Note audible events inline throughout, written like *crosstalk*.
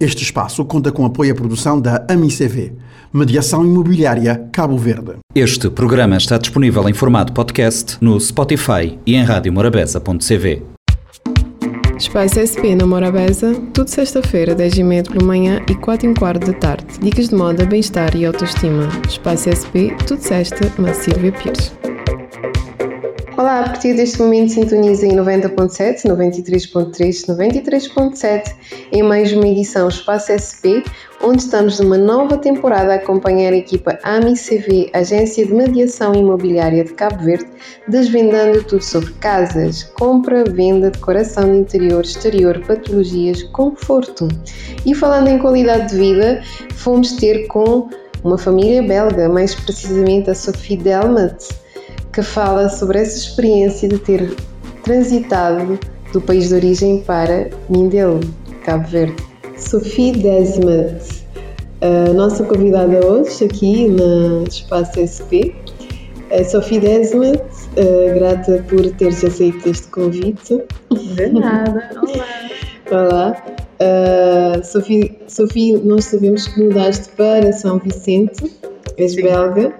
Este espaço conta com apoio à produção da AMICV, Mediação Imobiliária Cabo Verde. Este programa está disponível em formato podcast no Spotify e em radiomorabeza.cv. Espaço SP na Morabeza, tudo sexta-feira, 10h30 pela manhã e 4 h quarto da tarde. Dicas de moda, bem-estar e autoestima. Espaço SP, tudo sexta, na Silvia Pires. Olá, a partir deste momento sintoniza em 90.7, 93.3, 93.7 em mais uma edição Espaço SP, onde estamos numa nova temporada a acompanhar a equipa AMI-CV, Agência de Mediação Imobiliária de Cabo Verde, desvendando tudo sobre casas, compra, venda, decoração de interior, exterior, patologias, conforto. E falando em qualidade de vida, fomos ter com uma família belga, mais precisamente a Sophie Delmat, que fala sobre essa experiência de ter transitado do país de origem para Mindelo, Cabo Verde. Sophie Desmet, a nossa convidada hoje aqui no Espaço SP. A Sophie Desmet, grata por teres aceito este convite. De nada, olá. *laughs* Olá. Uh, Sophie, Sophie, nós sabemos que mudaste para São Vicente és Sim. belga,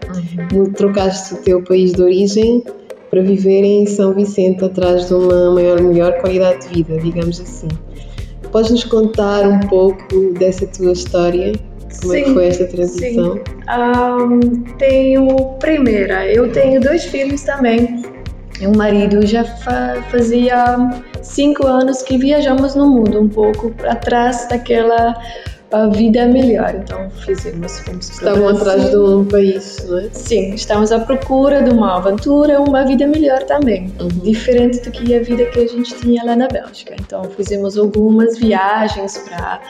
uhum. trocaste o teu país de origem para viver em São Vicente atrás de uma maior, melhor qualidade de vida, digamos assim. Podes nos contar um pouco dessa tua história? Como sim, é que foi esta transição? Sim. Um, tenho, primeira, eu tenho dois filhos também. Meu marido já fa fazia cinco anos que viajamos no mundo, um pouco atrás daquela a vida é melhor. Então fizemos, fomos Estavam atrás de um país, não é? Sim, estamos à procura de uma aventura, uma vida melhor também, uhum. diferente do que a vida que a gente tinha lá na Bélgica. Então fizemos algumas viagens para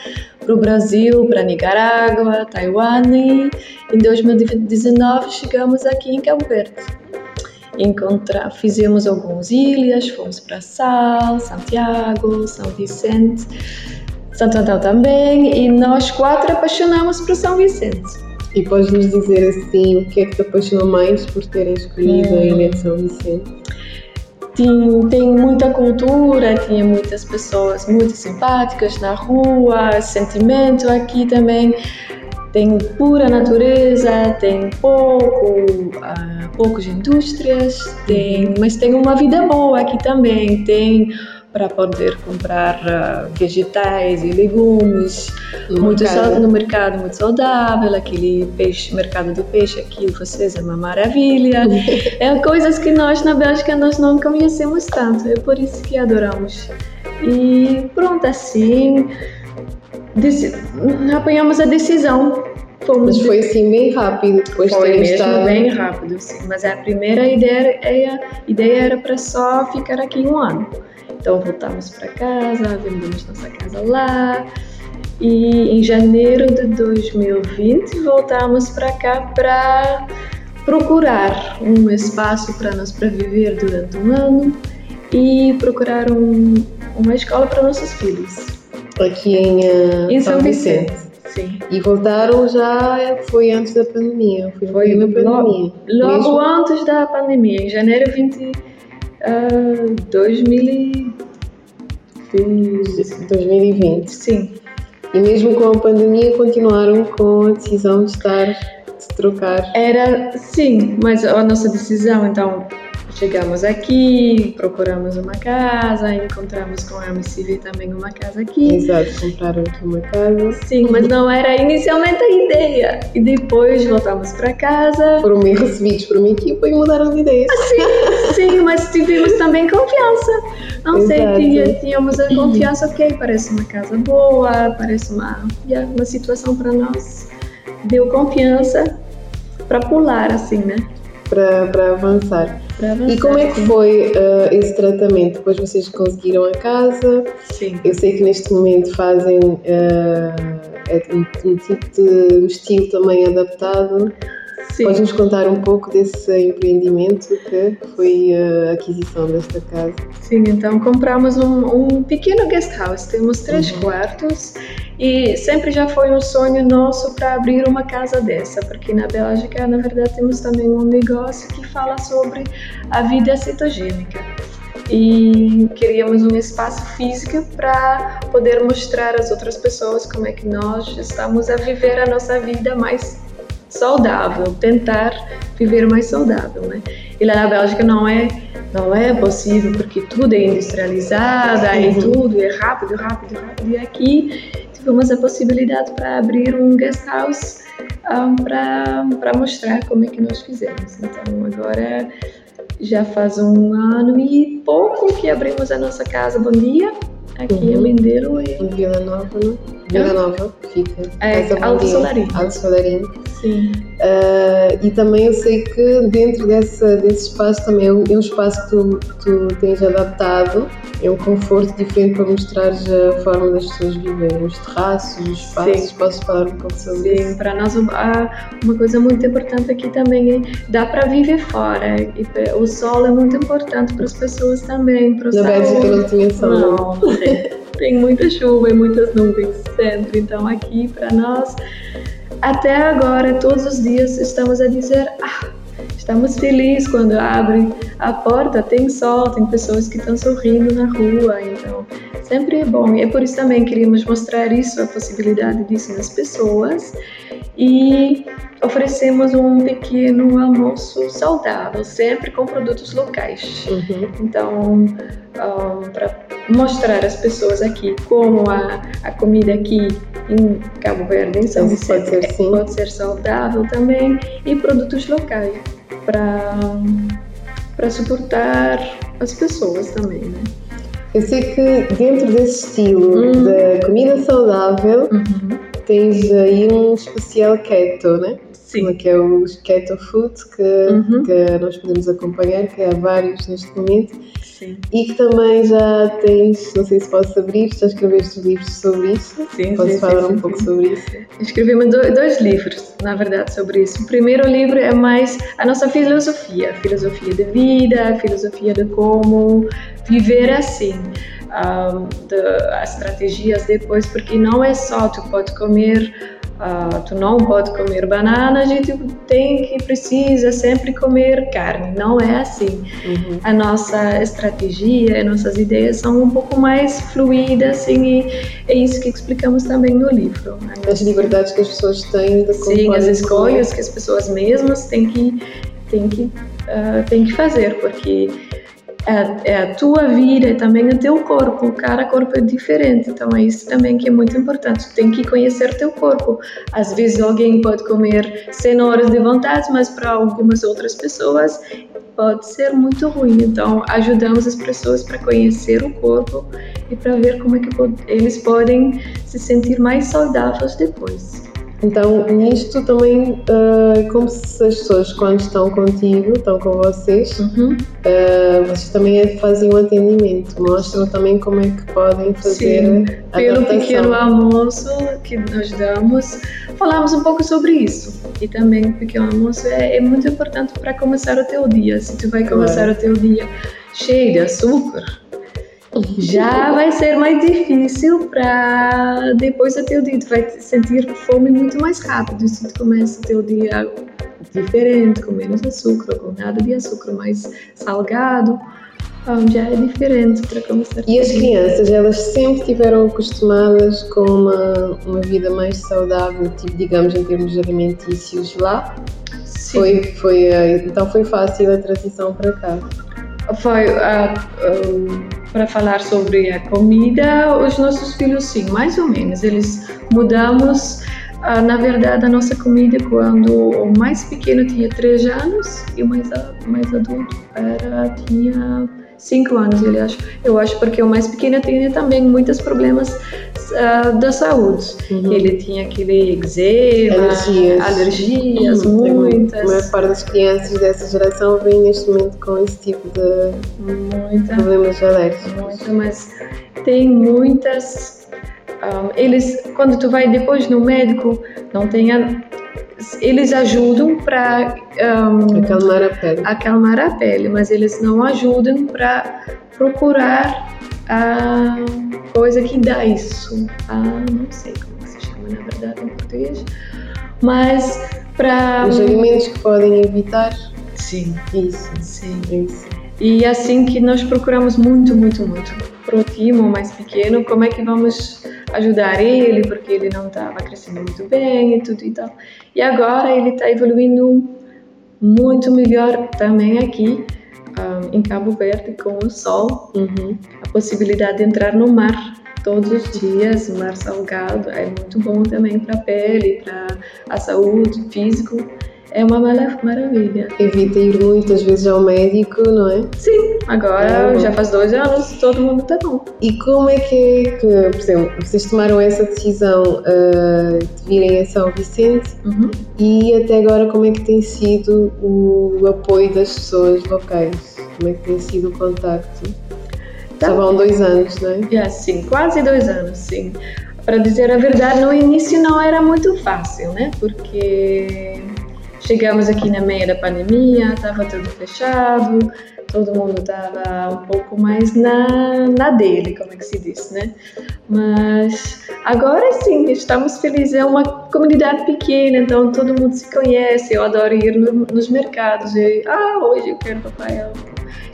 para o Brasil, para Nicarágua, Taiwan e em 2019 chegamos aqui em Cabo Verde. Encontrar, fizemos algumas ilhas, fomos para Sal, Santiago, São Vicente Santo Antão também, e nós quatro apaixonamos por São Vicente. E podes nos dizer assim, o que é que te apaixonou mais por terem escolhido a Ilha de São Vicente? Tem, tem muita cultura, tinha muitas pessoas muito simpáticas na rua, sentimento aqui também. Tem pura natureza, tem pouco, uh, poucas indústrias, tem, mas tem uma vida boa aqui também. Tem para poder comprar uh, vegetais e legumes. No, muito mercado. no mercado muito saudável aquele peixe mercado do peixe aqui vocês é uma maravilha. *laughs* É coisas que nós na Bélgica nós não conhecemos tanto é por isso que adoramos. E pronto assim apanhamos a decisão Fomos mas foi assim bem rápido depois foi de mesmo estado... bem rápido sim mas a primeira ideia, a ideia era para só ficar aqui um ano então voltamos para casa, vendemos nossa casa lá. E em janeiro de 2020 voltamos para cá para procurar um espaço para nós para viver durante um ano e procurar um, uma escola para nossos filhos. Aqui em, uh, em São, São Vicente. Vicente. Sim. E voltaram já foi antes da pandemia, foi, foi na pandemia. Logo, logo antes da pandemia, em janeiro 20 Uh, 2020. Sim. E mesmo com a pandemia continuaram com a decisão de estar, de trocar? Era, sim, mas a nossa decisão, então, Chegamos aqui, procuramos uma casa, encontramos com a MCV também uma casa aqui. Exato, compraram aqui uma casa. Sim, mas não era inicialmente a ideia. E depois voltamos para casa. Foram bem recebidos por uma equipa e mudaram de ideia. Sim, sim, mas tivemos também confiança. Não Exato. sei, tínhamos a confiança, ok, parece uma casa boa, parece uma, uma situação para nós. Deu confiança para pular, assim, né? Para avançar. E como é que foi uh, esse tratamento? Depois vocês conseguiram a casa? Sim. Eu sei que neste momento fazem uh, um, um, tipo de um estilo também adaptado. Sim. Podes nos contar um pouco desse empreendimento que foi a aquisição desta casa? Sim, então compramos um, um pequeno guest house. Temos três uhum. quartos e sempre já foi um sonho nosso para abrir uma casa dessa, porque na Bélgica, na verdade, temos também um negócio que fala sobre a vida cetogênica. e queríamos um espaço físico para poder mostrar às outras pessoas como é que nós estamos a viver a nossa vida mais saudável, tentar viver mais saudável, né? E lá na Bélgica não é não é possível porque tudo é industrializado, aí tudo é rápido, rápido, rápido. E aqui tivemos a possibilidade para abrir um guest house um, para mostrar como é que nós fizemos. Então agora já faz um ano e pouco que abrimos a nossa casa Bom Dia aqui uhum. em Mindelo e em Vila Nova, não? Vila Nova, fica. É, Alto Solarim. Alto Solarim. Sim. Uh, e também eu sei que dentro dessa, desse espaço também é um, é um espaço que tu, tu tens adaptado, é um conforto diferente para mostrar a forma das pessoas viverem, os terraços, os espaços. Sim. Posso falar um pouco sobre Sim, isso? para nós uma coisa muito importante aqui também é dá para viver fora. E o sol é muito importante para as pessoas também. Para Na Bélgica não tinha sol. Não, tem muita chuva e muitas nuvens sempre. Então aqui para nós até agora, todos os dias, estamos a dizer: ah, estamos felizes quando abre a porta, tem sol, tem pessoas que estão sorrindo na rua. Então, sempre é bom. E é por isso também queríamos mostrar isso, a possibilidade disso nas pessoas. E oferecemos um pequeno almoço saudável, sempre com produtos locais. Uhum. Então, um, para mostrar às pessoas aqui como a, a comida aqui em Cabo Verde, em São Vicente, pode ser, pode ser saudável também e produtos locais para suportar as pessoas também, né? Eu sei que dentro desse estilo uhum. da comida saudável uhum. tens aí um especial keto, né? Sim. que é o Keto Food, que, uhum. que nós podemos acompanhar, que há vários neste momento. Sim. E que também já tens, não sei se posso abrir, já escreveste livros sobre isso? Sim, Posso sim, falar sim, um pouco sobre isso? Escrevemos dois, livros, na verdade, sobre isso. O primeiro livro é mais a nossa filosofia, filosofia de vida, filosofia de como viver assim. Um, de, as estratégias depois, porque não é só tu pode comer Uh, tu não pode comer banana, a gente tem que precisa sempre comer carne. Não é assim. Uhum. A nossa estratégia, as nossas ideias são um pouco mais fluídas, assim, e é isso que explicamos também no livro. As liberdades que as pessoas têm Sim, as escolhas que as pessoas mesmas têm que têm que uh, têm que fazer, porque é, é, a tua vida e também o teu corpo. Cada corpo é diferente, então é isso também que é muito importante. Tu tem que conhecer teu corpo. Às vezes alguém pode comer cenouras de vontade, mas para algumas outras pessoas pode ser muito ruim. Então ajudamos as pessoas para conhecer o corpo e para ver como é que eles podem se sentir mais saudáveis depois. Então, nisto também, uh, como se as pessoas, quando estão contigo, estão com vocês, uhum. uh, vocês também fazem um atendimento, mostram também como é que podem fazer Sim, a pelo pequeno almoço que nós damos, falamos um pouco sobre isso. E também o pequeno almoço é, é muito importante para começar o teu dia. Se tu vai começar o teu dia cheio de açúcar, já vai ser mais difícil para depois do teu dia. Tu vai sentir fome muito mais rápido se tu começa o teu dia diferente, com menos açúcar, com nada de açúcar, mais salgado. Um, já é diferente para começar. E as crianças, elas sempre tiveram acostumadas com uma, uma vida mais saudável, tipo, digamos, em termos alimentícios lá? Sim. Foi, foi, eh, então foi fácil a transição para cá? Foi. Uh, para falar sobre a comida, os nossos filhos sim, mais ou menos. Eles mudamos, ah, na verdade, a nossa comida quando o mais pequeno tinha 3 anos e o mais, mais adulto era, tinha 5 anos, ele acho. Eu acho porque o mais pequeno tinha também muitos problemas uh, da saúde. Uhum. Ele tinha aquele eczema, alergias, alergias uhum. muitas. A maior parte das crianças dessa geração vem neste momento com esse tipo de Muita, problemas alérgicos. Muita, mas tem muitas. Um, eles, quando tu vai depois no médico, não tem a, eles ajudam para um, acalmar a pele. acalmar a pele, mas eles não ajudam para procurar a coisa que dá isso. A, não sei como se chama na verdade em português, mas para os alimentos que podem evitar. Sim. Isso. Sim. Isso. E assim que nós procuramos muito, muito, muito para o time mais pequeno, como é que vamos ajudar ele, porque ele não estava crescendo muito bem e tudo e tal. E agora ele está evoluindo muito melhor também aqui um, em Cabo Verde com o sol, Uhum. a possibilidade de entrar no mar todos os dias, mar salgado é muito bom também para a pele, para a saúde físico. É uma mara- maravilha. Evita ir muitas vezes ao médico, não é? Sim, agora É já faz dois anos, todo mundo tá bom. E como é que é que, por exemplo, vocês tomaram essa decisão ah, de virem a São Vicente Uhum. e até agora como é que tem sido o apoio das pessoas locais? Como é que tem sido o contacto? Tá. Já vão dois anos, não é? Já, sim, quase dois anos, sim. Para dizer a verdade, no início não era muito fácil, né? Porque chegamos aqui na meia da pandemia, estava tudo fechado, todo mundo estava um pouco mais na, na dele, como é que se diz, né? Mas agora sim, estamos felizes. É uma comunidade pequena, então todo mundo se conhece. Eu adoro ir no- nos mercados. E, ah, hoje eu quero papaya.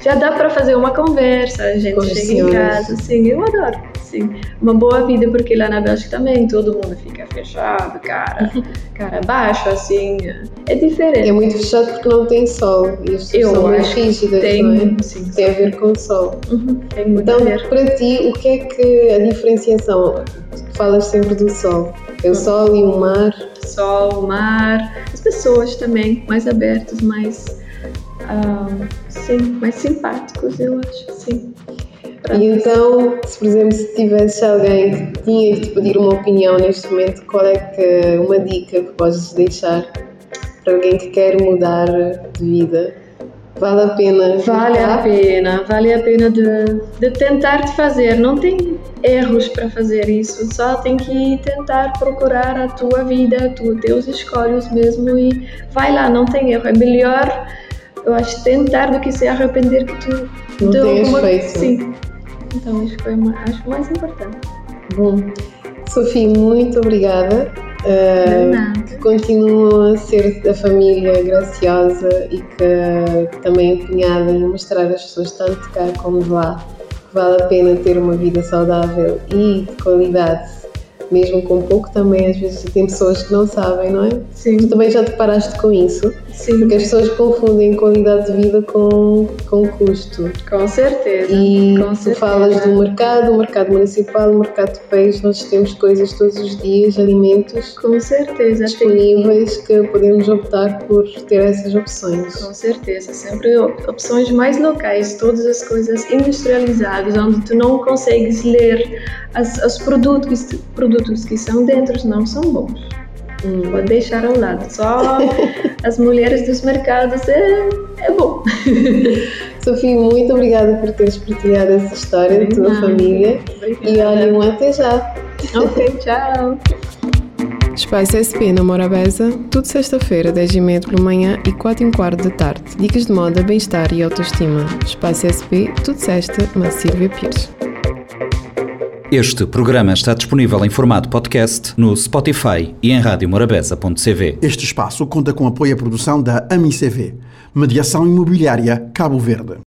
Já dá para fazer uma conversa, a gente chega em casa, sim, eu adoro, sim. Uma boa vida, porque lá na Bélgica também todo mundo fica fechado, cara, *laughs* cara baixo, assim, é diferente. É muito fechado porque não tem sol e as pessoas Eu são que rígidas, tem, não é? sim, Tem a ver com o sol. *laughs* Uhum, Então, para ti, o que é que a diferenciação? Tu falas sempre do sol. É o sol e o mar. Sol, mar, as pessoas também, mais abertos, mais, ah, sim, mais simpáticos, eu acho, sim. Pra E então, se por exemplo, se tivesse alguém que tinha que te pedir uma opinião neste momento, qual é que uma dica que podes deixar para alguém que quer mudar de vida? Vale a pena? Vale a tentar? pena, vale a pena de, de tentar de fazer. Não tem erros para fazer isso, só tem que tentar procurar a tua vida, tu, teus escolhas mesmo e vai lá, não tem erro. É melhor, eu acho, tentar do que se arrepender que tu Não tenhas alguma- feito. Sim. Então isso foi ma- acho mais importante. Bom, Sofia, muito obrigada. Uh, que continuam a ser da família graciosa e que, também empenhada em mostrar às pessoas, tanto de cá como de lá, que vale a pena ter uma vida saudável e de qualidade, mesmo com pouco também, às vezes tem pessoas que não sabem, não é? Tu Sim, também já te paraste com isso, sim, porque as pessoas confundem qualidade de vida com, com custo. com certeza. E com tu certeza. falas do mercado, o mercado municipal, o mercado de peixe, nós temos coisas todos os dias, alimentos Com certeza. disponíveis que podemos optar por ter essas opções. Com certeza, sempre op- opções mais locais, todas as coisas industrializadas, onde tu não consegues ler as, os produtos, produtos que são dentro, não são bons. Hum. Pode deixar ao lado. Só as mulheres dos mercados é, é bom. *laughs* Sofia, muito obrigada por teres partilhado essa história da tua Nada. família e olha, um até já. *laughs* Ok, tchau. Espaço SP na Morabeza, tudo sexta-feira, 10h30 pela manhã e 4 h quarto da tarde. Dicas de moda, bem-estar e autoestima. Espaço SP, tudo sexta, na Silvia Pires. Este programa está disponível em formato podcast no Spotify e em radiomorabeza.cv. Este espaço conta com apoio à produção da AMICV, Mediação Imobiliária Cabo Verde.